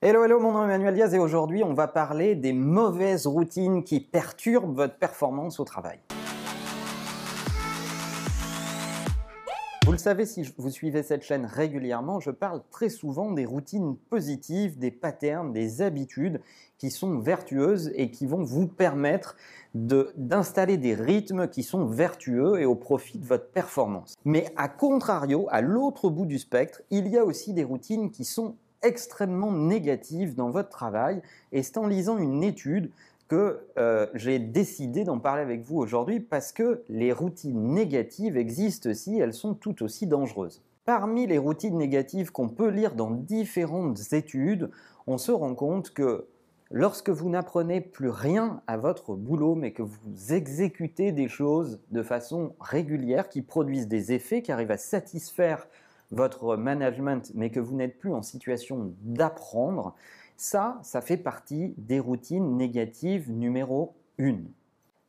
Hello, hello, mon nom est Emmanuel Diaz et aujourd'hui on va parler des mauvaises routines qui perturbent votre performance au travail. Vous le savez, si vous suivez cette chaîne régulièrement, je parle très souvent des routines positives, des patterns, des habitudes qui sont vertueuses et qui vont vous permettre d'installer des rythmes qui sont vertueux et au profit de votre performance. Mais à contrario, à l'autre bout du spectre, il y a aussi des routines qui sont extrêmement négative dans votre travail. Et c'est en lisant une étude que euh, j'ai décidé d'en parler avec vous aujourd'hui parce que les routines négatives existent aussi, elles sont tout aussi dangereuses. Parmi les routines négatives qu'on peut lire dans différentes études, on se rend compte que lorsque vous n'apprenez plus rien à votre boulot, mais que vous exécutez des choses de façon régulière qui produisent des effets, qui arrivent à satisfaire votre management, mais que vous n'êtes plus en situation d'apprendre, ça, ça fait partie des routines négatives numéro 1.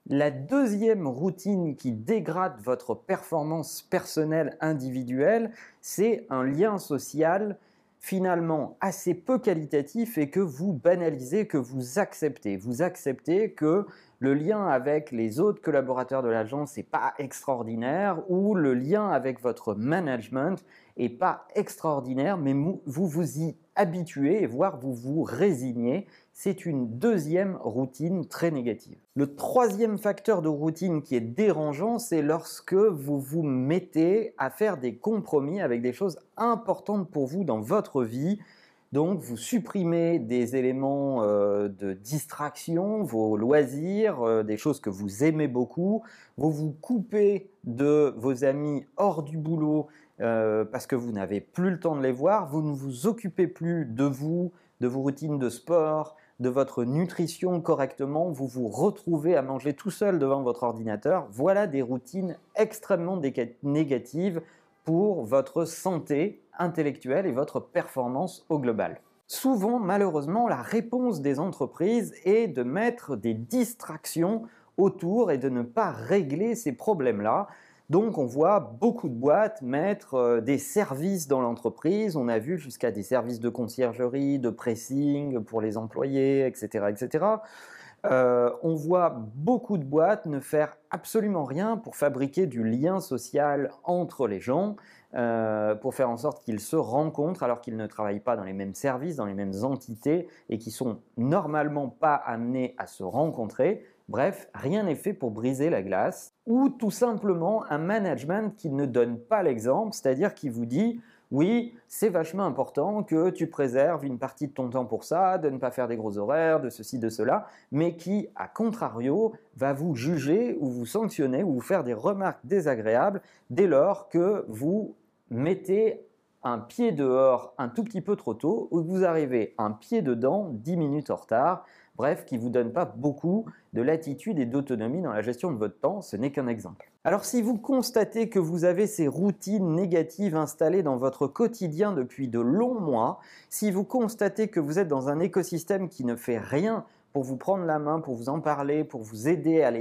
La deuxième routine qui dégrade votre performance personnelle individuelle, c'est un lien social finalement assez peu qualitatif et que vous banalisez, que vous acceptez. Vous acceptez que le lien avec les autres collaborateurs de l'agence n'est pas extraordinaire ou le lien avec votre management n'est pas extraordinaire, mais vous vous y habituez, voire vous vous résignez. C'est une deuxième routine très négative. Le troisième facteur de routine qui est dérangeant, c'est lorsque vous vous mettez à faire des compromis avec des choses importantes pour vous dans votre vie. Donc vous supprimez des éléments euh, de distraction, vos loisirs, euh, des choses que vous aimez beaucoup, vous vous coupez de vos amis hors du boulot euh, parce que vous n'avez plus le temps de les voir, vous ne vous occupez plus de vous, de vos routines de sport, de votre nutrition correctement, vous vous retrouvez à manger tout seul devant votre ordinateur. Voilà des routines extrêmement négatives pour votre santé intellectuelle et votre performance au global. Souvent, malheureusement, la réponse des entreprises est de mettre des distractions autour et de ne pas régler ces problèmes-là. Donc on voit beaucoup de boîtes mettre euh, des services dans l'entreprise. On a vu jusqu'à des services de conciergerie, de pressing pour les employés, etc. etc. Euh, on voit beaucoup de boîtes ne faire absolument rien pour fabriquer du lien social entre les gens, euh, pour faire en sorte qu'ils se rencontrent alors qu'ils ne travaillent pas dans les mêmes services, dans les mêmes entités et qui sont normalement pas amenés à se rencontrer. Bref, rien n'est fait pour briser la glace ou tout simplement un management qui ne donne pas l'exemple, c'est-à-dire qui vous dit oui, c'est vachement important que tu préserves une partie de ton temps pour ça, de ne pas faire des gros horaires, de ceci, de cela, mais qui, à contrario, va vous juger ou vous sanctionner ou vous faire des remarques désagréables dès lors que vous mettez un pied dehors un tout petit peu trop tôt ou que vous arrivez un pied dedans 10 minutes en retard bref, qui ne vous donne pas beaucoup de latitude et d'autonomie dans la gestion de votre temps, ce n'est qu'un exemple. Alors si vous constatez que vous avez ces routines négatives installées dans votre quotidien depuis de longs mois, si vous constatez que vous êtes dans un écosystème qui ne fait rien pour vous prendre la main, pour vous en parler, pour vous aider à,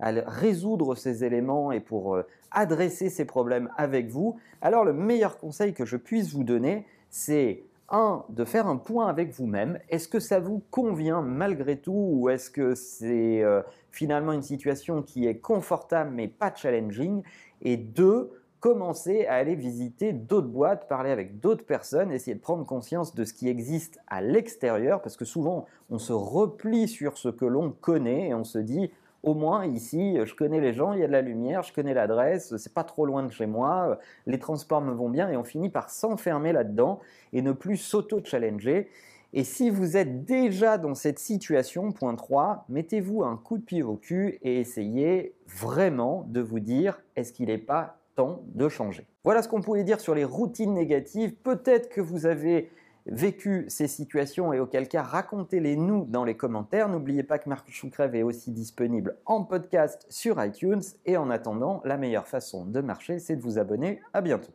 résoudre ces éléments et pour euh, adresser ces problèmes avec vous, alors le meilleur conseil que je puisse vous donner, c'est un, de faire un point avec vous-même. Est-ce que ça vous convient malgré tout ou est-ce que c'est euh, finalement une situation qui est confortable mais pas challenging? Et deux, commencer à aller visiter d'autres boîtes, parler avec d'autres personnes, essayer de prendre conscience de ce qui existe à l'extérieur parce que souvent on se replie sur ce que l'on connaît et on se dit au moins ici, je connais les gens, il y a de la lumière, je connais l'adresse, c'est pas trop loin de chez moi, les transports me vont bien et on finit par s'enfermer là-dedans et ne plus s'auto-challenger. Et si vous êtes déjà dans cette situation, point 3, mettez-vous un coup de pied au cul et essayez vraiment de vous dire est-ce qu'il n'est pas temps de changer? Voilà ce qu'on pouvait dire sur les routines négatives. Peut-être que vous avez vécu ces situations et auquel cas racontez-les nous dans les commentaires. N'oubliez pas que Marc Choucrève est aussi disponible en podcast sur iTunes et en attendant, la meilleure façon de marcher, c'est de vous abonner. À bientôt.